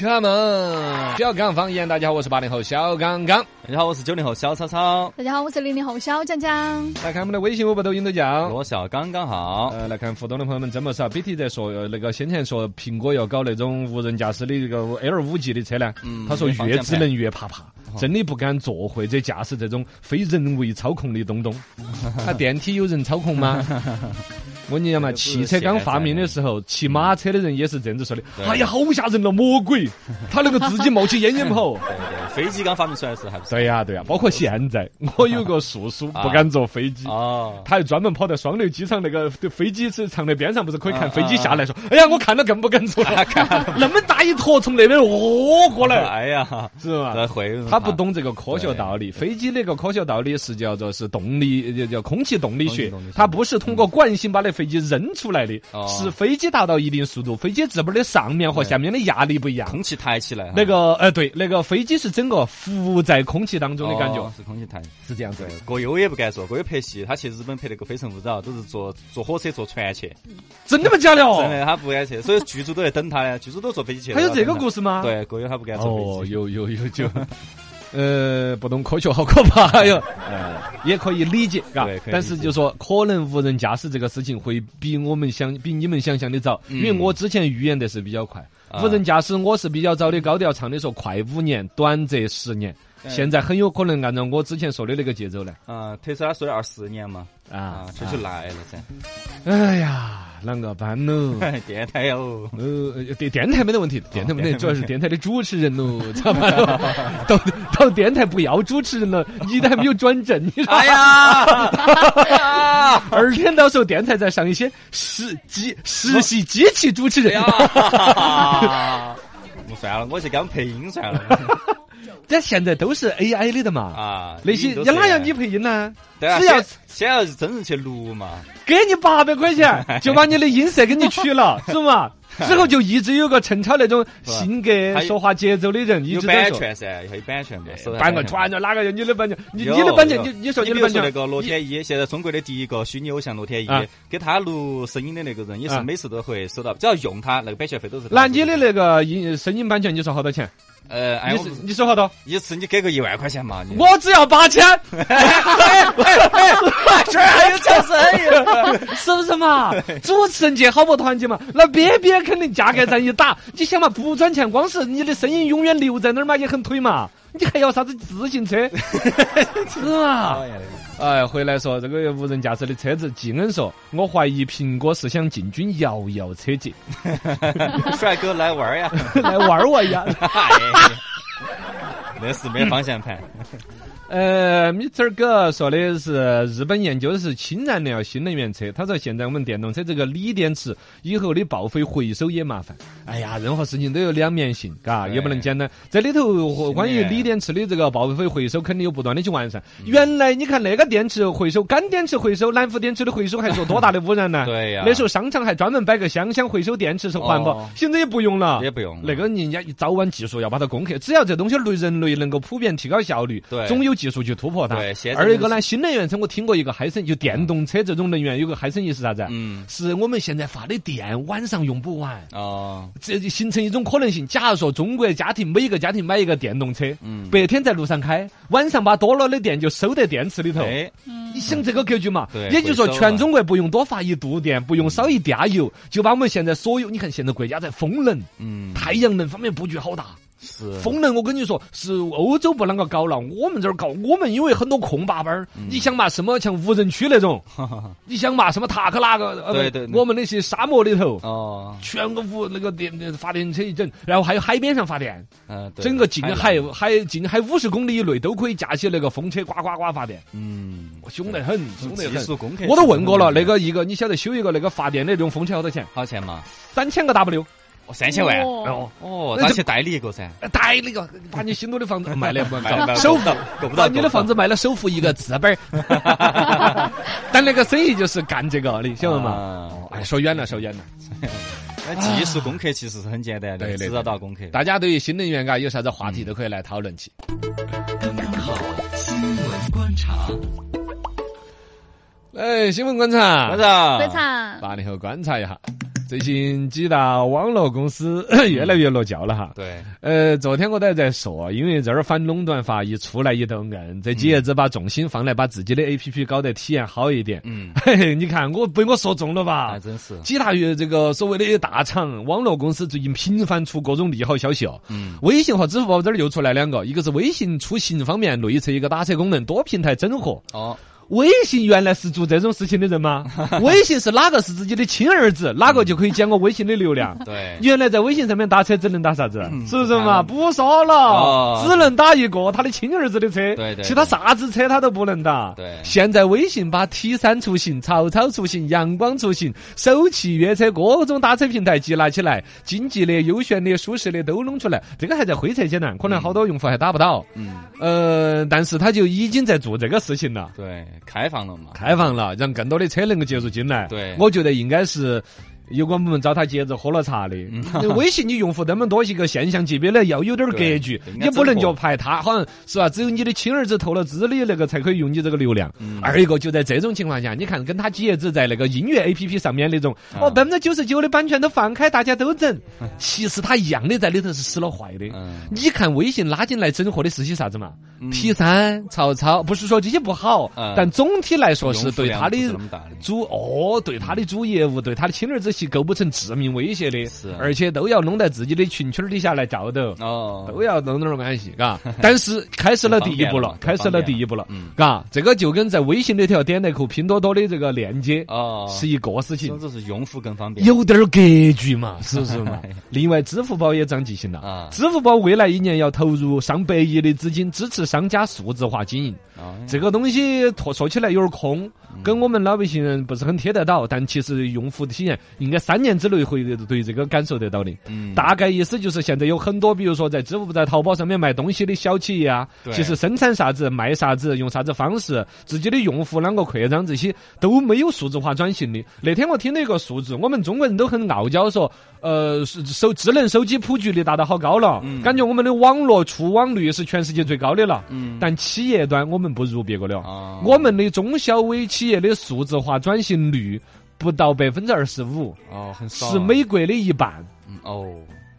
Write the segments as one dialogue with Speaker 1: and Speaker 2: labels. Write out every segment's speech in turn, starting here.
Speaker 1: Welcome，小刚方言，大家好，我是八零后小刚刚。
Speaker 2: 大家好，我是九零后小超超，
Speaker 3: 大家好，我是零零后小江江。
Speaker 1: 来看我们的微信、微博、抖音都叫。
Speaker 2: 罗小刚刚好。
Speaker 1: 呃，来看互动的朋友们真不少。BT 在说，呃那个先前说苹果要搞那种无人驾驶的这个 L 五 G 的车呢，
Speaker 2: 嗯
Speaker 1: 他说越智能越怕怕，真的不敢坐或者驾驶这种非人为操控的东东。他，电梯有人操控吗？我跟你讲嘛，汽车刚发明的时候，骑马车的人也是这样子说的。哎呀，好吓人了，魔鬼！他能够自己冒起烟烟跑。
Speaker 2: 对 对，飞机刚发明出来的时候还不是？
Speaker 1: 对呀、对呀、包括现在，我有个叔叔不敢坐飞机。
Speaker 2: 哦，
Speaker 1: 他还专门跑到双流机场那个飞机是场的边上，不是可以看飞机下来说：“哎呀，我看到更不敢坐？了，看那么大一坨从那边哦过来，
Speaker 2: 哎呀，
Speaker 1: 是吧？”他不懂这个科学道理，飞机那个科学道理是叫做是动力，叫叫空气动力学。
Speaker 2: 空气动力学，
Speaker 1: 它不是通过惯性把那飞机扔出来的
Speaker 2: 哦，
Speaker 1: 是飞机达到一定速度，飞机翅膀的上面和下面的压力不一样。
Speaker 2: 空气抬起来。
Speaker 1: 那个呃，对，那个飞机是整个浮在空气当中的感觉
Speaker 2: 哦，是空气抬。
Speaker 1: 是这样子的。
Speaker 2: 郭优也不敢坐，葛优拍戏，他去日本拍那个《非诚勿扰》，都是坐坐火车、坐船去，
Speaker 1: 真的吗？假的哦？
Speaker 2: 真的他不敢去，所以剧组都在等他呢，剧组都坐飞机去。
Speaker 1: 还有这个？故事吗？。
Speaker 2: 对，葛优他不敢坐
Speaker 1: 哦，
Speaker 2: 飞机。
Speaker 1: 有有有就，呃，不懂科学好可怕 哟。呃，也可以理解，嘎。但是就说可能无人驾驶这个事情会比我们想比你们想象的早，因为我之前预言的是比较快。无人驾驶我是比较早的，高调唱的说快五年，短则十年。现在很有可能按照我之前说的那个节奏来
Speaker 2: 啊，特斯拉说的二十年嘛，
Speaker 1: 啊
Speaker 2: 啊，这就来了噻。
Speaker 1: 哎呀，啷个办喽？
Speaker 2: 电台哟，
Speaker 1: 呃，电电台没得问题，电台没得，主要是电台的主持人喽，咋办喽？到到电台不要主持人了，你都还没有转正，你说？
Speaker 2: 哎呀，
Speaker 1: 二天到时候电台再上一些实机实习机器主持人，
Speaker 2: 算了，我去给他们配音算了。
Speaker 1: 但现在都是 AI 的的嘛，
Speaker 2: 啊，
Speaker 1: 那些
Speaker 2: 都是
Speaker 1: 哪要你配音呢？
Speaker 2: 对啊，
Speaker 1: 只要
Speaker 2: 先先要真人去录嘛，
Speaker 1: 给你八百块钱，就把你的音色给你取了，是嘛？之后就一直有个陈超那种性格、说话节奏的人，一
Speaker 2: 有
Speaker 1: 直。
Speaker 2: 版权噻，要有版权嘛，收
Speaker 1: 版个
Speaker 2: 权。
Speaker 1: 全就哪个有你的版权？你
Speaker 2: 有
Speaker 1: 你的版权，
Speaker 2: 有
Speaker 1: 你你说你的版权
Speaker 2: 那个罗天一，现在中国的第一个虚拟偶像罗天一
Speaker 1: 啊，
Speaker 2: 给他录声音的那个人也是
Speaker 1: 啊
Speaker 2: 每次都会收到，只要用他那个版权费都是他
Speaker 1: 那你的那个音声音版权，你说好多钱？
Speaker 2: 呃，哎，
Speaker 1: 你说好多？
Speaker 2: 一次你给个一万块钱嘛，你
Speaker 1: 我只要八千，
Speaker 2: 这还有讲生意，
Speaker 1: 是不是嘛？主持人界好不团结嘛？那边边肯定价格战一打，你想嘛，不赚钱，光是你的声音永远留在那儿嘛，也很推嘛。你还要啥子自行车？是嘛？哎，回来说这个无人驾驶的车子，季恩说，我怀疑苹果是想进军摇摇车界，
Speaker 2: 帅哥来玩呀，
Speaker 1: 来玩我呀。
Speaker 2: 嗨，那是没方向盘，
Speaker 1: 呃，Mr. 哥说的是日本研究的是氢燃料新能源车。他说现在我们电动车这个锂电池以后的报废回收也麻烦。哎呀，任何事情都有两面性，嘎，也不能简单。这里头关于锂电池的这个报废回收，肯定有不断的去完善。原来你看那个电池回收，干电池回收，南孚电池的回收还说多大的污染呢？
Speaker 2: 对呀
Speaker 1: 那时候商场还专门摆个箱箱回收电池是环保
Speaker 2: 哦，
Speaker 1: 现在也不用了，
Speaker 2: 也不用
Speaker 1: 那个人家早晚技术要把它攻克，只要这东西对人类能够普遍提高效率，
Speaker 2: 对
Speaker 1: 总有技术去突破它。
Speaker 2: 对
Speaker 1: 二一个呢，新能源车我听过一个嗨声，就电动车这种能源有个嗨生意是啥子？
Speaker 2: 嗯，
Speaker 1: 是我们现在发的电晚上用不完。
Speaker 2: 哦，
Speaker 1: 这就形成一种可能性。假如说中国家庭每一个家庭买一个电动车，
Speaker 2: 嗯
Speaker 1: 白天在路上开，晚上把多了的电就收在电池里头。
Speaker 2: 哎，
Speaker 1: 你想这个格局嘛？
Speaker 2: 对
Speaker 1: 也就是说，全中国不用多发一度电，不用烧一嗲油，就把我们现在所有，你看现在国家在风能、
Speaker 2: 嗯，
Speaker 1: 太阳能方面布局好大。
Speaker 2: 是。
Speaker 1: 风能，我跟你说，是欧洲不啷个搞了，我们这儿搞。我们因为很多空坝坝儿，
Speaker 2: 嗯。
Speaker 1: 你想嘛，什么像无人区那种，你想嘛，什么塔克拉个，呃
Speaker 2: 对对
Speaker 1: 我们那些沙漠里头，
Speaker 2: 哦，
Speaker 1: 全个无那个电那发电车一整，然后还有海边上发电，
Speaker 2: 嗯，对。
Speaker 1: 整个近海海近海五十公里以内都可以架起那个风车，呱呱呱发电，
Speaker 2: 嗯，
Speaker 1: 凶得很，凶得很。我都问过了，那个一个你晓得修一个那个发电的那种风车好多钱？
Speaker 2: 好钱嘛？
Speaker 1: 三千个 W，
Speaker 2: 哦三千万，
Speaker 3: 哦
Speaker 2: 哦，那去代理一个噻，
Speaker 1: 贷那个 把你新都的房子 卖了不
Speaker 2: 卖了
Speaker 1: 首付
Speaker 2: 够不到
Speaker 1: 把你的房子卖了首付一个资本儿，但那个生意就是干这个的，晓得吗？
Speaker 2: 啊
Speaker 1: 哎，说远了，说远了。
Speaker 2: 那技术攻克其实是很简单的，
Speaker 1: 对对
Speaker 2: 知道到攻克。
Speaker 1: 大家对于新能源嘎有啥子话题都可以来讨论起。
Speaker 4: 刚刚好新闻观察。
Speaker 1: 哎，新闻观察，
Speaker 2: 观察，
Speaker 3: 观察
Speaker 1: 八零后观察一下，最近几大网络公司越来越落教了哈。
Speaker 2: 对，
Speaker 1: 呃，昨天我都还在说，因为这儿反垄断法一出来一头硬，这几爷子把重心放来把自己的 A P P 搞得体验好一点。
Speaker 2: 嗯，
Speaker 1: 嘿 嘿，你看我被我说中了吧
Speaker 2: 还？真是，
Speaker 1: 几大月这个所谓的大厂网络公司最近频繁出各种利好消息哦。
Speaker 2: 嗯，
Speaker 1: 微信和支付宝这儿又出来两个，一个是微信出行方面内测一个打车功能，多平台整合。
Speaker 2: 哦，
Speaker 1: 微信原来是做这种事情的人吗？微信是哪个是自己的亲儿子，哪个就可以捡我微信的流量。
Speaker 2: 对，
Speaker 1: 原来在微信上面打车只能打啥子？
Speaker 2: 嗯
Speaker 1: 是不是嘛？不说了
Speaker 2: 哦，
Speaker 1: 只能打一个他的亲儿子的车，
Speaker 2: 对对
Speaker 1: 其他啥子车他都不能打。
Speaker 2: 对
Speaker 1: 现在微信把 T 三出行、曹操出行、阳光出行、首汽约车各种打车平台集纳起来，经济的、优选的、舒适的都弄出来。这个还在灰测阶段，可能好多用户还打不到。
Speaker 2: 嗯，
Speaker 1: 呃，但是他就已经在做这个事情了。
Speaker 2: 对，开放了嘛，
Speaker 1: 开放了，让更多的车能够接入进来。
Speaker 2: 对
Speaker 1: 我觉得应该是。有关部门找他接着喝了茶的，
Speaker 2: 嗯
Speaker 1: 微信你用户那么多，一个现象级别的要有点格局你不能就排他，好像是吧？只有你的亲儿子投了资的那个才可以用你这个流量。
Speaker 2: 嗯
Speaker 1: 二一个就在这种情况下，你看跟他几爷子在那个音乐 A P P 上面那种，
Speaker 2: 啊
Speaker 1: 哦百分之九十九的版权都放开，大家都整，其实他一样的在里头是使了坏的。
Speaker 2: 嗯，
Speaker 1: 你看微信拉进来整合的是些啥子嘛？P 三、曹操，不是说这些不好
Speaker 2: 嗯，
Speaker 1: 但总体来说是对他的主哦，对他的主业务，对他的亲儿子系构不成致命威胁的
Speaker 2: 是，
Speaker 1: 而且都要弄在自己的群圈儿底下来照斗。
Speaker 2: 哦，
Speaker 1: 都要弄点儿关系，嘎。但是开始了第一步了开始了第一步了
Speaker 2: 嗯，
Speaker 1: 嘎。这个就跟在微信里头点那个拼多多的这个链接
Speaker 2: 哦，
Speaker 1: 是一个事情
Speaker 2: 总，之是用户更方便，
Speaker 1: 有点儿格局嘛，是不是嘛？另外，支付宝也长记性了
Speaker 2: 啊
Speaker 1: 支付宝未来一年要投入上百亿的资金支持商家数字化经营。
Speaker 2: 啊
Speaker 1: 这个东西说说起来有点空，跟我们老百姓人不是很贴得到，但其实用户体验应该三年之内会对这个感受得到的。
Speaker 2: 嗯，
Speaker 1: 大概意思就是，现在有很多，比如说在支付宝、在淘宝上面卖东西的小企业啊，其实生产啥子、卖啥子、用啥子方式，自己的用户啷个扩张，这些都没有数字化转型的。那天我听了一个数字，我们中国人都很傲娇说，呃，是手智能手机普及率达到好高了，
Speaker 2: 嗯
Speaker 1: 感觉我们的网络触网率是全世界最高的了。
Speaker 2: 嗯，
Speaker 1: 但企业端我们不如别个了，
Speaker 2: 哦
Speaker 1: 我们的中小微企业的数字化转型率不到百分之二十五，
Speaker 2: 哦很少，
Speaker 1: 是美国的一半。
Speaker 2: 嗯哦，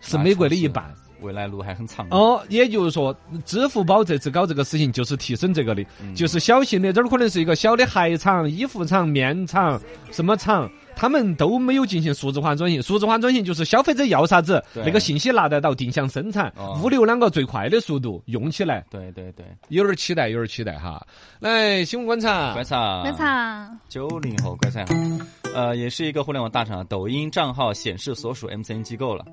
Speaker 1: 是美国的一半。
Speaker 2: 未来路还很长，
Speaker 1: 哦，也就是说，支付宝这次搞这个事情就是提升这个的，
Speaker 2: 嗯
Speaker 1: 就是小型的，这儿可能是一个小的鞋厂、衣服厂、面厂、什么厂。他们都没有进行数字化转型，数字化转型就是消费者要啥子，
Speaker 2: 对。
Speaker 1: 那个信息拿得到，定向生产，
Speaker 2: 哦。
Speaker 1: 物流啷个最快的速度用起来，
Speaker 2: 对对对，
Speaker 1: 有点期待，有点期待哈。来，新闻观察。
Speaker 2: 观，察，
Speaker 3: 观察。
Speaker 2: 九零后观察，呃，也是一个互联网大厂，抖音账号显示所属 MCN 机构了。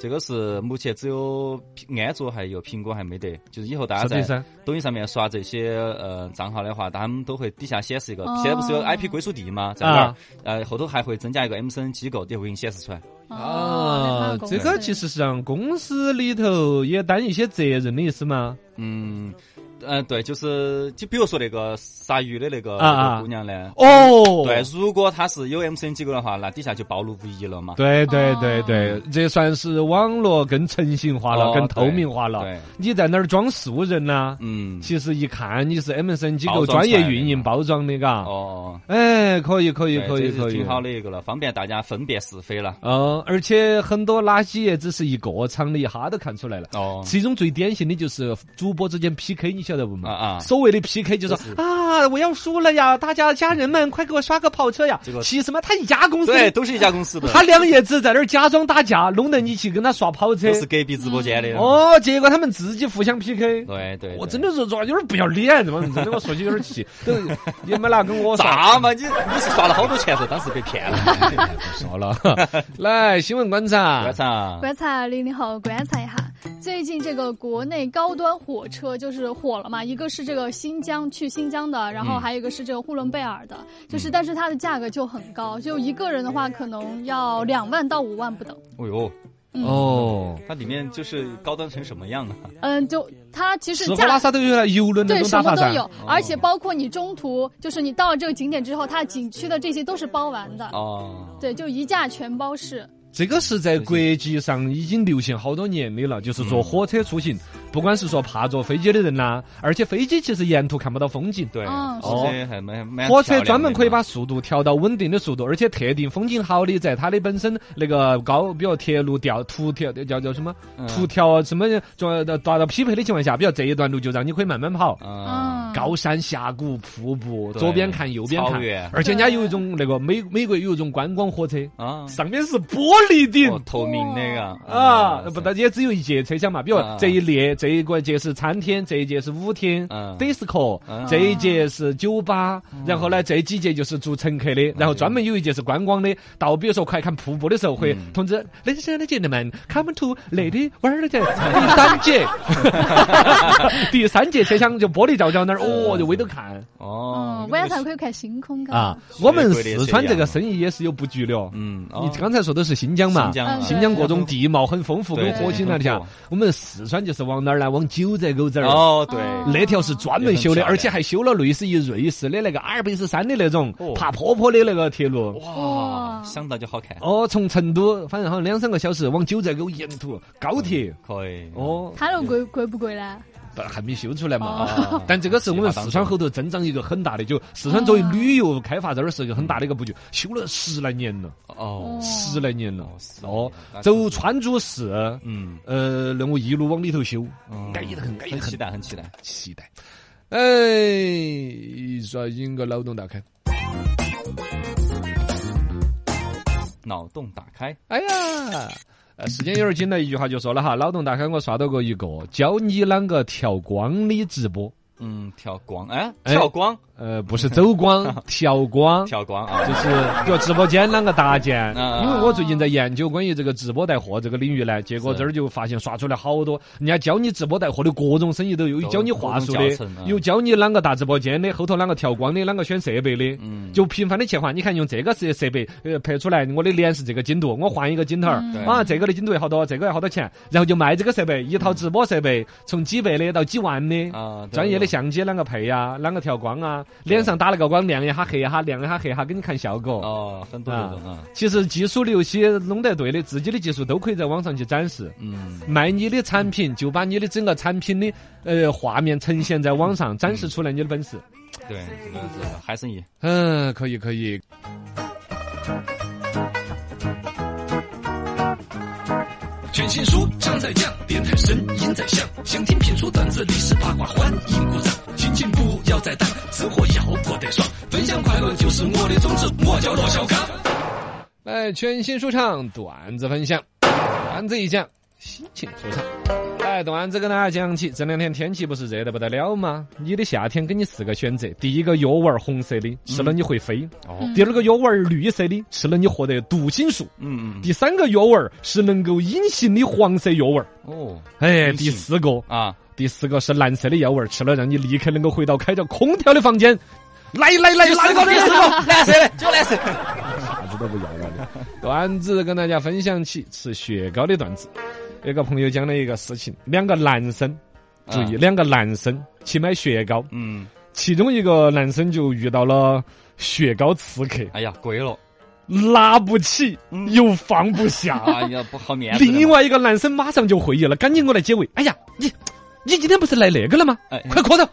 Speaker 2: 这个是目前只有安卓还有苹果还没得，就是以后大家在抖音上面刷这些呃账号的话，他们都会底下显示一个，
Speaker 3: 哦
Speaker 2: 现在不是有 IP 归属地吗？在那儿
Speaker 1: 啊，
Speaker 2: 呃，后头还会增加一个 MCN 机构，也会给你显示出来。
Speaker 1: 啊，这个其实是让公司里头也担一些责任的意思吗？
Speaker 2: 嗯，呃，对，就是就比如说那个杀鱼的那个
Speaker 1: 啊啊
Speaker 2: 那个姑娘呢，
Speaker 1: 哦，
Speaker 2: 对，如果她是有 MCN 机构的话，那底下就暴露无遗了嘛。
Speaker 1: 对对
Speaker 3: 哦
Speaker 1: 对对，这算是网络更诚信化了，
Speaker 2: 哦
Speaker 1: 更透明化了。
Speaker 2: 对，
Speaker 1: 你在那儿装素人呐、
Speaker 2: 嗯，
Speaker 1: 其实一看你是 MCN 机构专业运营包装的，嘎。
Speaker 2: 哦，
Speaker 1: 哎，可以可以可以可以
Speaker 2: 挺。好的一个了，方便大家分辨是非了。
Speaker 1: 哦，而且很多垃圾也只是一个厂的，一哈都看出来了。
Speaker 2: 哦，
Speaker 1: 其中最典型的就是主播之间 PK，你晓得不嘛？
Speaker 2: 啊啊
Speaker 1: 所谓的 PK 就是
Speaker 2: 就是
Speaker 1: 啊，我要输了呀，大家家人们快给我刷个跑车呀！其实嘛，他一家公司，
Speaker 2: 对，都是一家公司的，
Speaker 1: 他两爷子在那儿假装打架，弄得你去跟他刷跑车。
Speaker 2: 是隔壁直播间的。
Speaker 1: 哦，结果他们自己互相 PK。
Speaker 2: 对对，
Speaker 1: 我真的是说有点不要脸，这帮人真的，我说起有点气。都也没拿跟我
Speaker 2: 啥。嘛？你你是刷了好多钱噻，当时被骗了。
Speaker 1: 说了，来新闻观察
Speaker 2: 观。察，
Speaker 3: 观察零零后观察一下，最近这个国内高端火车就是火了嘛，一个是这个新疆去新疆的，然后
Speaker 2: 嗯
Speaker 3: 还有一个是这个呼伦贝尔的，就是但是它的价格就很高，就一个人的话可能要两万到五万不等。
Speaker 2: 哦哟，
Speaker 1: 哦，
Speaker 2: 它里面就是高端成什么样啊？
Speaker 3: 嗯，就它其实
Speaker 1: 吃喝
Speaker 3: 价
Speaker 1: 拉撒都有了，游轮那
Speaker 3: 对。什么都有，而且包括你中途就是你到了这个景点之后，它景区的这些都是包完的。
Speaker 2: 哦，
Speaker 3: 对，就一价全包式。
Speaker 1: 这个是在国际上已经流行好多年的了，就是坐火车出行，不管是说怕坐飞机的人呐，而且飞机其实沿途看不到风景。
Speaker 2: 对，
Speaker 3: 哦
Speaker 2: 火车还蛮蛮
Speaker 1: 火车专门可以把速度调到稳定的速度，而且特定风景好的，在它的本身那个高，比如铁路调图调叫叫什么？
Speaker 2: 嗯。
Speaker 1: 图调什么做达到匹配的情况下，比如这一段路就让你可以慢慢跑。
Speaker 2: 嗯，
Speaker 3: 嗯，
Speaker 1: 高山峡谷、瀑布，左边看右边看，而且人家有一种那个美美国有一种观光火车，
Speaker 2: 啊，
Speaker 1: 上面是玻璃顶。
Speaker 2: 哦，透明那个
Speaker 1: 啊，不，但也只有一节车厢嘛。比如
Speaker 2: 啊
Speaker 1: 这一列这一个节是餐厅，这一节是舞厅
Speaker 2: 嗯
Speaker 1: ，disco，
Speaker 2: 嗯
Speaker 1: 这一节是酒吧，然后呢这几节就是住乘客的，然后专门有一节是观光的。到比如说快看瀑布的时候，会
Speaker 2: 嗯。
Speaker 1: 通知 ladies and gentlemen come to lady 玩儿的第三节，第三节车厢就玻璃罩罩那儿，哦，就围着看
Speaker 2: 哦
Speaker 3: 嗯，，晚上可以看星空看
Speaker 1: 啊。我们四川这个生意也是有布局的哦。
Speaker 2: 嗯，哦
Speaker 1: 你刚才说的是新疆嘛？
Speaker 2: 新疆
Speaker 3: 嗯
Speaker 1: 新疆各种地貌很丰富，跟火星那里啊。我们四川就是往哪儿呢？往九寨沟这儿。
Speaker 2: 哦，对，
Speaker 3: 哦
Speaker 1: 那条是专门修的，而且还修了类似于瑞士的那个阿尔卑斯山的那种
Speaker 2: 哦
Speaker 1: 爬坡坡的那个铁路。
Speaker 2: 哇，想到就好看，
Speaker 1: 哦，从成都反正好像两三个小时往九寨沟沿途高铁。
Speaker 2: 可以，
Speaker 1: 哦，
Speaker 3: 它那贵贵不贵呢？
Speaker 1: 不还没修出来嘛。
Speaker 2: 哦。
Speaker 1: 但这个是我们四川后头增长一个很大的，就四川作为旅游开发这儿是一个很大的一个布局，修了十来年了，
Speaker 2: 哦，
Speaker 1: 十来年了。
Speaker 2: 哦
Speaker 1: 走川珠市，
Speaker 2: 嗯，
Speaker 1: 呃，那我一路往里头修，
Speaker 2: 嗯
Speaker 1: 安逸得很，安逸得很。
Speaker 2: 很期。待，很期待，
Speaker 1: 期待。哎，说引个脑洞大开。
Speaker 2: 脑洞打开，
Speaker 1: 哎呀，呃，时间有点紧了，一句话就说了哈，脑洞大开，我刷到过一个教你啷个调光的直播，
Speaker 2: 嗯，调光，哎，
Speaker 1: 哎
Speaker 2: 跳光，
Speaker 1: 呃，不是走光，调光。
Speaker 2: 调光啊，
Speaker 1: 就是比如直播间啷个搭建，
Speaker 2: 啊
Speaker 1: 因为我最近在研究关于这个直播带货这个领域呢，结果这儿就发现刷出来好多，人家教你直播带货的各种生意都有，有教你话术的有教你啷个搭直播间的，后头啷个调光的，啷个选设备的，
Speaker 2: 嗯，
Speaker 1: 就频繁的切换。你看用这个设设备，呃，拍出来我的脸是这个精度，我换一个镜头啊，这个的精度要好多，这个要好多钱，然后就卖这个设备，一套直播设备从几百的到几万的。
Speaker 2: 啊，
Speaker 1: 专业的相机啷个配呀？啷个调光啊？脸上打了个光，亮一下黑一下，亮一下黑一下，给你看效果。
Speaker 2: 哦，很多这种啊，
Speaker 1: 其实技术流些弄得对的，自己的技术都可以在网上去展示。
Speaker 2: 嗯，
Speaker 1: 卖你的产品，就把你的整个产品的呃画面呈现在网上，展示出来你的本事。
Speaker 2: 对，这个是海生意，
Speaker 1: 嗯，可以可以。
Speaker 4: 全新书场在讲，电台声音在响，想听评书段子历史八卦，欢迎鼓掌。心情不要再淡，生活要过得爽，分享快乐就是我的宗旨，我叫罗小刚。
Speaker 1: 来，全新书场段子分享，段子一讲，心情舒畅。来，段子跟大家讲起，这两天天气不是热得不得了吗？你的夏天给你四个选择：第一个药丸红色的，吃了你会飞；
Speaker 2: 哦，
Speaker 1: 第二个药丸绿色的，吃了你获得读心术；
Speaker 2: 嗯嗯，
Speaker 1: 第三个药丸是能够隐形的黄色药丸。
Speaker 2: 哦，
Speaker 1: 哎，第四个，
Speaker 2: 啊，
Speaker 1: 第四个是蓝色的药丸，吃了让你立刻能够回到开着空调的房间。来来来，哪个第四个？
Speaker 2: 蓝色的，就蓝色，
Speaker 1: 啥子都不要了的。段子跟大家分享起吃雪糕的段子。有个朋友讲了一个事情，两个男生，注意，
Speaker 2: 啊
Speaker 1: 两个男生去买雪糕，
Speaker 2: 嗯，
Speaker 1: 其中一个男生就遇到了雪糕刺客，
Speaker 2: 哎呀，贵了，
Speaker 1: 拿不起
Speaker 2: 嗯
Speaker 1: 又放不下。
Speaker 2: 哎呀，不好面子。
Speaker 1: 另外一个男生马上就会意了，赶紧过来解围。哎呀，你你今天不是来那个了吗？
Speaker 2: 哎
Speaker 1: 快磕头！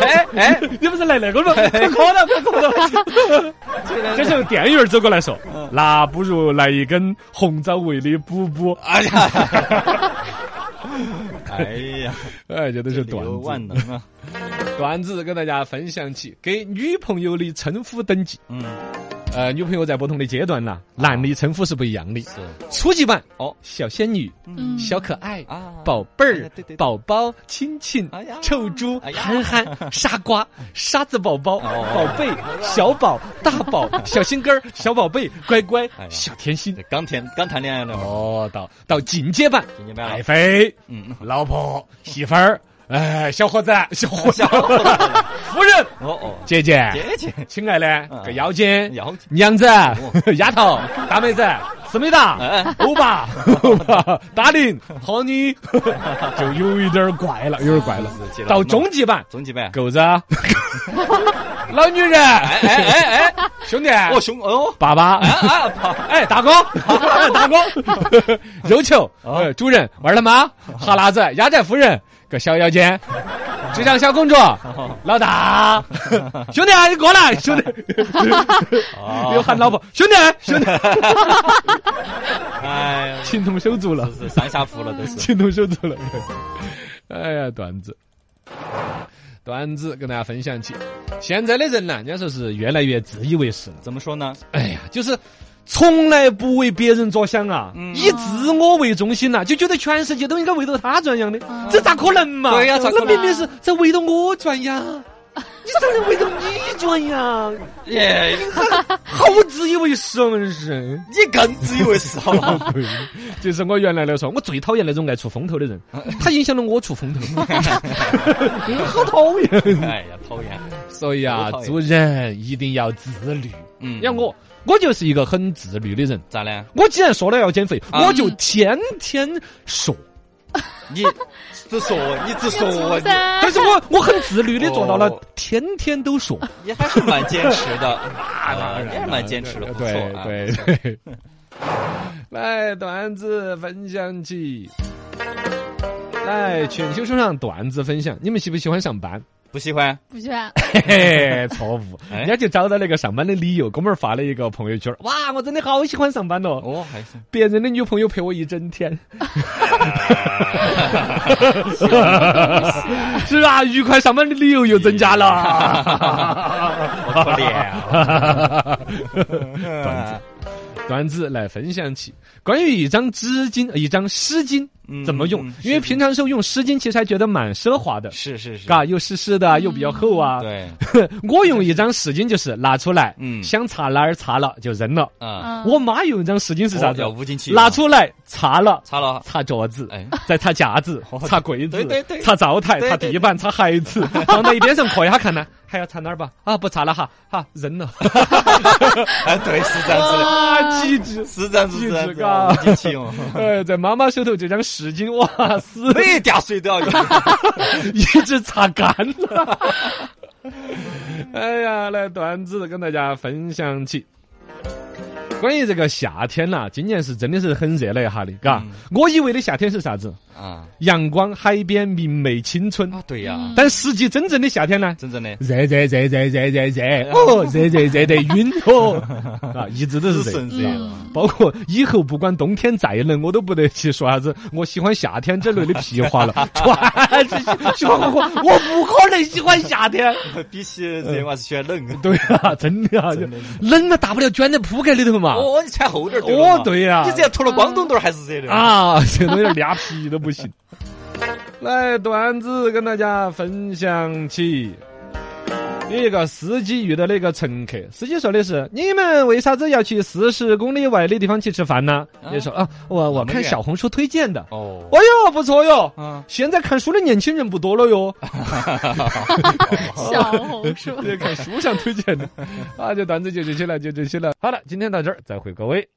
Speaker 2: 哎哎，
Speaker 1: 你不是来那个了吗？快磕头，快磕头！这时候店员走过来说：“那不如来一根红枣味的补补。
Speaker 2: 哎呀，哎呀，”
Speaker 1: 哎，这都是段
Speaker 2: 有万
Speaker 1: 子。
Speaker 2: 能啊，
Speaker 1: 段子跟大家分享起，给女朋友的称呼等级。
Speaker 2: 嗯，
Speaker 1: 呃，女朋友在不同的阶段呐，男的称呼是不一样的。
Speaker 2: 是。
Speaker 1: 初级版
Speaker 2: 哦，
Speaker 1: 小仙女、
Speaker 3: 嗯，
Speaker 1: 小可爱、
Speaker 2: 啊，
Speaker 1: 宝贝儿宝宝、亲亲臭猪、憨憨、傻瓜、沙子宝宝、
Speaker 2: 哦。
Speaker 1: 宝贝、小宝、大宝、小心肝儿、小宝贝、乖乖小甜心。
Speaker 2: 刚谈刚谈恋爱的，
Speaker 1: 哦，到到进阶版，
Speaker 2: 进阶版
Speaker 1: 爱妃、
Speaker 2: 嗯，
Speaker 1: 老婆、媳妇儿，哎，小伙子、小伙子、
Speaker 2: 小伙子
Speaker 1: 夫人、
Speaker 2: 哦哦，
Speaker 1: 姐姐、
Speaker 2: 姐姐，
Speaker 1: 亲爱的、
Speaker 2: 嗯。
Speaker 1: 个妖精、
Speaker 2: 妖精
Speaker 1: 娘子、
Speaker 2: 哦。
Speaker 1: 丫头、大妹子、思密达
Speaker 2: 哎，
Speaker 1: 欧巴，欧巴，大林，和你，就有一点怪了，有点怪了。到终极版，
Speaker 2: 终极版。
Speaker 1: 狗子。啊，老女人，
Speaker 2: 哎哎哎哎，
Speaker 1: 兄弟，
Speaker 2: 哦兄哦，
Speaker 1: 爸爸，哎，大哥，哎，大哥，肉球，呃，主人，玩他妈，哈喇子，压寨夫人，个小妖精，智障小公主，老大，兄弟啊，你过来，兄弟，又喊老婆，兄弟，兄弟，
Speaker 2: 哎呀，
Speaker 1: 情同手足了，
Speaker 2: 是上下铺了都是。
Speaker 1: 情同手足了。哎呀，段子，段子跟大家分享起。现在的人呢，人家说是越来越自以为是了。
Speaker 2: 怎么说呢？
Speaker 1: 哎呀，就是从来不为别人着想啊，
Speaker 2: 嗯
Speaker 1: 以自我为中心呐、就觉得全世界都应该围着他转样的，
Speaker 3: 嗯
Speaker 1: 这咋可能嘛？
Speaker 2: 对呀咋可能
Speaker 1: 那明明是在围着我转呀，你咋能围着你转呀？
Speaker 2: 耶，
Speaker 1: 好自以为是啊，真是。
Speaker 2: 你更自以为是好吗？
Speaker 1: 对，就是我原来来说，我最讨厌那种爱出风头的人，他影响了我出风头，好讨厌。
Speaker 2: 哎呀，讨厌。
Speaker 1: 所以啊做人一定要自律。
Speaker 2: 嗯
Speaker 1: 要我，我就是一个很自律的人。
Speaker 2: 咋呢？
Speaker 1: 我既然说了要减肥，
Speaker 2: 啊
Speaker 1: 我就天天说。
Speaker 2: 你只说，你只说，你
Speaker 1: 但是我我很自律的做到了
Speaker 2: 哦
Speaker 1: 天天都说。
Speaker 2: 你还是蛮坚持的，那，你还是蛮坚持的，不错
Speaker 1: 对
Speaker 2: 啊。
Speaker 1: 对对。来，段子分享起。来，全球首长段子分享，你们喜不喜欢上班？
Speaker 2: 不喜欢？
Speaker 3: 不喜欢。
Speaker 1: 嘿 嘿，错误，
Speaker 2: 哎
Speaker 1: 人家就找到那个上班的理由，哥们儿发了一个朋友圈，哇，我真的好喜欢上班哦。
Speaker 2: 哦，还是
Speaker 1: 别人的女朋友陪我一整天，是啊，愉快上班的理由又增加了。
Speaker 2: 好可怜啊。
Speaker 1: 段子段子来分享起关于一张纸巾、一张湿巾
Speaker 2: 嗯
Speaker 1: 怎么用
Speaker 2: 嗯，
Speaker 1: 因为平常时候用湿巾其实还觉得蛮奢华的，
Speaker 2: 是是是，
Speaker 1: 嘎，又湿湿的啊，又比较厚啊。
Speaker 2: 对，
Speaker 1: 我用一张湿巾就是拿出来，
Speaker 2: 嗯
Speaker 1: 想擦哪儿擦了就扔了。
Speaker 2: 啊，
Speaker 3: 嗯，
Speaker 1: 我妈用一张湿巾是啥子
Speaker 2: 哦要？捂进去，
Speaker 1: 拿出来擦了。
Speaker 2: 擦了，
Speaker 1: 擦桌子，
Speaker 2: 哎
Speaker 1: 再擦架子
Speaker 2: 哦，
Speaker 1: 擦柜子
Speaker 2: 对对对，
Speaker 1: 擦灶台，擦地板，擦孩子，放在一边上磕一下看呢，还要擦哪儿吧？啊，不擦了哈，哈，扔了。
Speaker 2: 哎，对，是这样子的，
Speaker 1: 啊，极致！
Speaker 2: 是这样子，
Speaker 1: 极致嘎
Speaker 2: 捂进去哦。
Speaker 1: 哎，在妈妈手头这张湿巾，哇，死
Speaker 2: 每点水都要用。
Speaker 1: 一直擦干了。哎呀，来段子跟大家分享起。关于这个夏天呐、今年是真的是很热了一下的，嘎、
Speaker 2: 嗯
Speaker 1: 我以为的夏天是啥子？
Speaker 2: 啊
Speaker 1: 阳光、海边、明媚、青春。
Speaker 2: 啊，对呀，
Speaker 1: 但实际真正的夏天呢？
Speaker 2: 真正的
Speaker 1: 热热热热热热热哦，热热热得晕哦，啊，一直都是这
Speaker 2: 是
Speaker 1: 样。
Speaker 2: 是
Speaker 1: 啊包括以后不管冬天再冷，我都不得去说啥子我喜欢夏天这类的屁话了。我，我不可能喜欢夏天。
Speaker 2: 比起热，我还是喜欢冷。
Speaker 1: 对啊，真的啊，冷了大不了卷在铺盖里头嘛。
Speaker 2: 哦，你穿厚点儿
Speaker 1: 哦，对呀
Speaker 2: 你只要脱了光东墩儿还是热的。
Speaker 1: 啊，这都有点俩皮都不行。来，段子跟大家分享起。有一个司机遇到了一个乘客，司机说的是：“你们为啥子要去四十公里外的地方去吃饭呢？”
Speaker 2: 啊
Speaker 1: 也说啊，我我看小红书推荐的。
Speaker 2: 哦，
Speaker 1: 哎呦，不错哟。
Speaker 2: 嗯，
Speaker 1: 现在看书的年轻人不多了哟，
Speaker 3: 小红书。
Speaker 1: 这看书上推荐的。啊，就段子就这些了，就这些了。好了，今天到这儿，再会各位。